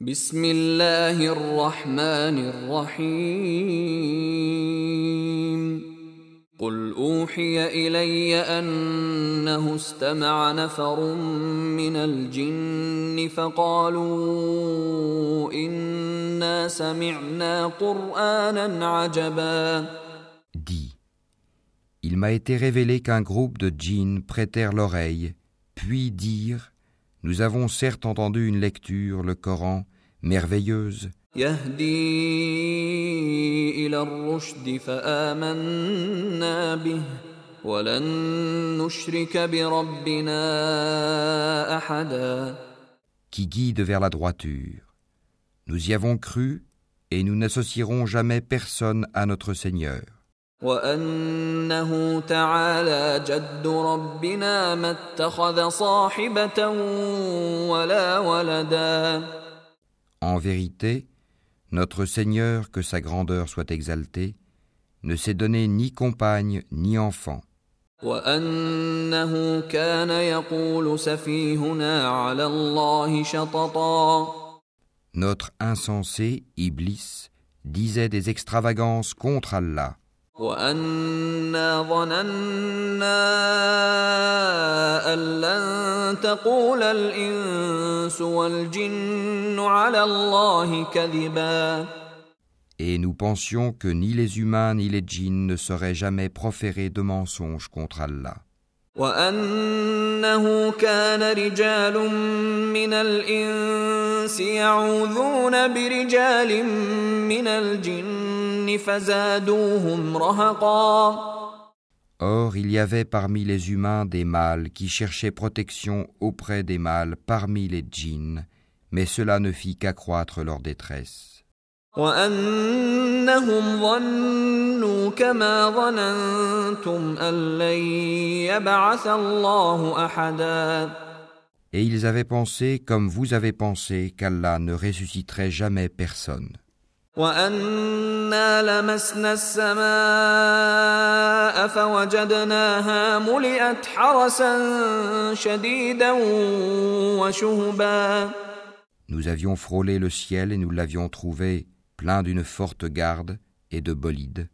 بسم الله الرحمن الرحيم. قل أوحي إلي أنه استمع نفر من الجن فقالوا إنا سمعنا قرآنا عجبا. Il m'a été révélé qu'un groupe de djinns prêtèrent l'oreille, puis dirent Nous avons certes entendu une lecture, le Coran, merveilleuse, qui guide vers la droiture. Nous y avons cru et nous n'associerons jamais personne à notre Seigneur. وانه تعالى جد ربنا ما اتخذ صاحبه ولا ولدا En vérité, notre Seigneur, que sa grandeur soit exaltée, ne s'est donné ni compagne ni enfant, وانه كان يقول سفيهنا على الله شططا notre insensé, Iblis, disait des extravagances contre Allah, وأنا ظننا أن لن تقول الإنس والجن على الله كذبا et nous pensions que ni les humains ni les djinns ne sauraient jamais proférer de mensonges contre Allah. وأنه كان رجال من الإنس يعوذون برجال من الجن فزادوهم رهقا Or, il y avait parmi les humains des mâles qui cherchaient protection auprès des mâles parmi les djinns, mais cela ne fit qu'accroître leur détresse. وأنهم ظنوا كما ظننتم أن لن يبعث الله أحدا Et ils avaient pensé, comme vous avez pensé, qu'Allah ne ressusciterait jamais personne. Nous avions frôlé le ciel et nous l'avions trouvé plein d'une forte garde et de bolides.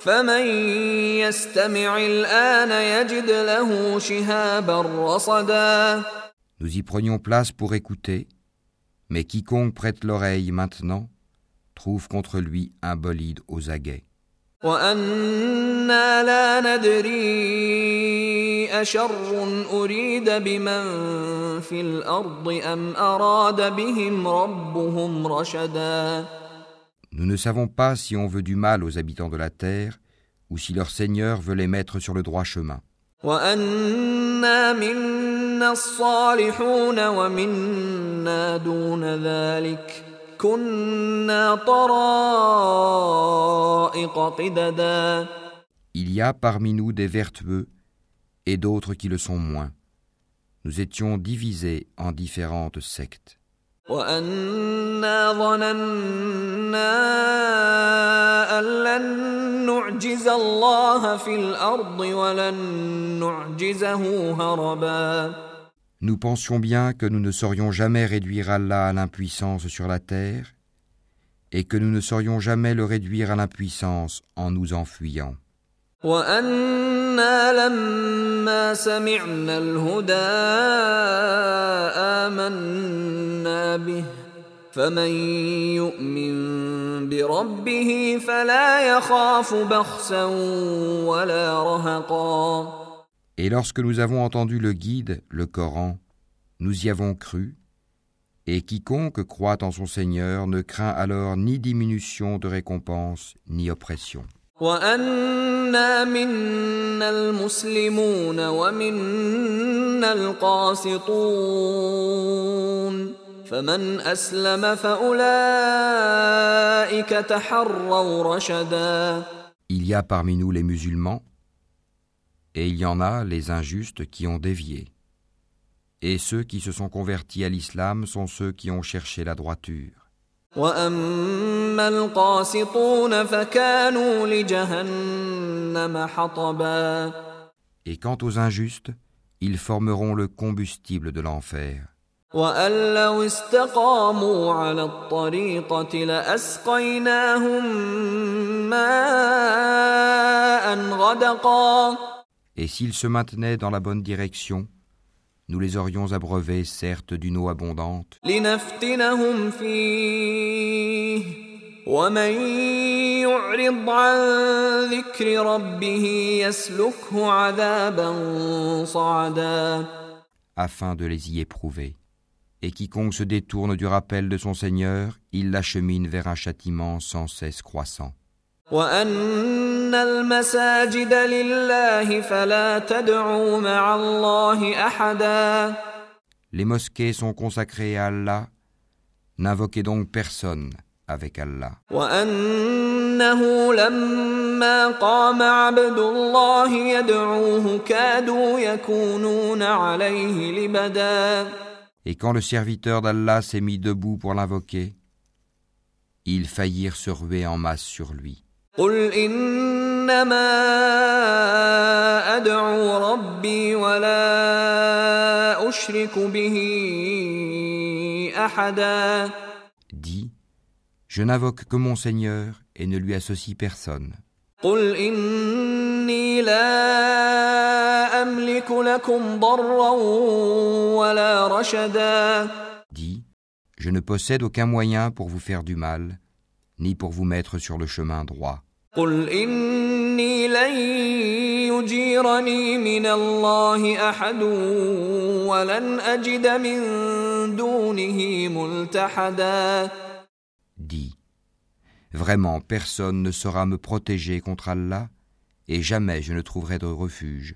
فمن يستمع الآن يجد له شهابا رصدا Nous y prenions place pour écouter, mais quiconque prête l'oreille maintenant trouve contre lui un bolide aux aguets. وأنا لا ندري أشر أريد بمن في الأرض أم أراد بهم ربهم رشدا Nous ne savons pas si on veut du mal aux habitants de la terre ou si leur Seigneur veut les mettre sur le droit chemin. Il y a parmi nous des vertueux et d'autres qui le sont moins. Nous étions divisés en différentes sectes. وأنا ظننا أن لن نعجز الله في الأرض ولن نعجزه هربا Nous pensions bien que nous ne saurions jamais réduire Allah à l'impuissance sur la terre et que nous ne saurions jamais le réduire à l'impuissance en nous enfuyant. به فمن يؤمن بربه فلا يخاف بخسا ولا رهقا Et lorsque nous avons entendu le guide, le Coran, nous y avons cru, et quiconque croit en son Seigneur ne craint alors ni diminution de récompense, ni oppression. وأنا منا المسلمون ومنا القاسطون فمن أسلم فأولئك تحروا رشدا Il y a parmi nous les musulmans, et il y en a les injustes qui ont dévié. Et ceux qui se sont convertis à l'islam sont ceux qui ont cherché la droiture. واما القاسطون فكانوا لجهنم حطبا Et quant aux injustes, ils formeront le combustible de l'enfer. وأن لو استقاموا على الطريقة لأسقيناهم ماء غدقا Et s'ils se maintenaient dans la bonne direction, nous les aurions abreuvés certes d'une eau abondante, لنفتنهم فيه ومن يعرض عن ذكر ربه يسلكه عذابا صعدا afin de les y éprouver. et quiconque se détourne du rappel de son Seigneur, il l'achemine vers un châtiment sans cesse croissant. Les mosquées sont consacrées à Allah, n'invoquez donc personne avec Allah. Et quand le serviteur d'Allah s'est mis debout pour l'invoquer, ils faillirent se ruer en masse sur lui. Dis, je n'invoque que mon Seigneur et ne lui associe personne قل إني لا أملك لكم ضرا ولا رشدا Dis, je ne possède aucun moyen pour vous faire du mal, ni pour vous mettre sur le chemin droit. قل إني لن يجيرني من الله أحد ولن أجد من دونه ملتحدا Dis, vraiment personne ne saura me protéger contre Allah, et jamais je ne trouverai de refuge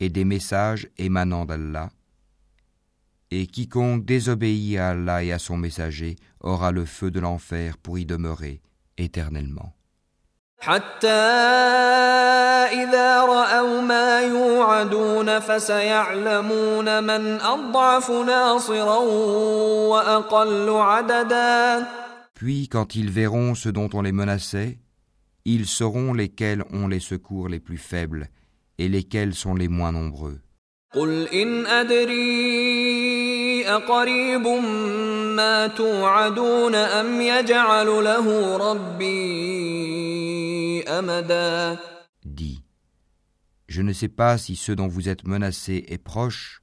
et des messages émanant d'Allah. Et quiconque désobéit à Allah et à son messager aura le feu de l'enfer pour y demeurer éternellement. Puis quand ils verront ce dont on les menaçait, ils sauront lesquels ont les secours les plus faibles et lesquels sont les moins nombreux. قل إن أدري أقريب ما توعدون أم يجعل له ربي أمدا Dis, je ne sais pas si ce dont vous êtes menacés est proche,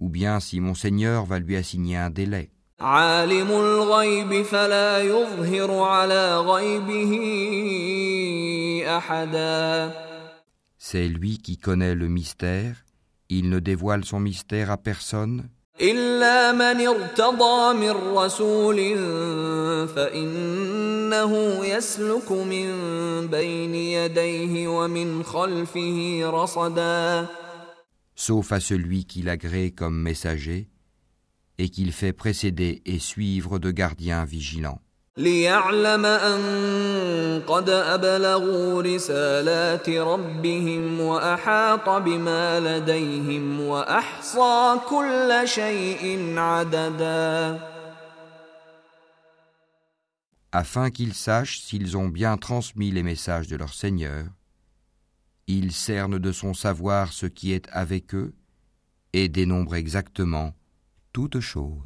ou bien si mon Seigneur va lui assigner un délai. عالم الغيب فلا يظهر على غيبه أحدا C'est lui qui connaît le mystère, il ne dévoile son mystère à personne, إلا من ارتضى من رسول فإنه يسلك من بين يديه ومن خلفه رصدا sauf à celui qu'il agrée comme messager, et qu'il fait précéder et suivre de gardiens vigilants, ليعلم أن قد أبلغوا رسالات ربهم وأحاط بما لديهم وأحصى كل شيء عددا afin qu'ils sachent s'ils ont bien transmis les messages de leur Seigneur. Il cerne de son savoir ce qui est avec eux, et dénombre exactement toutes choses.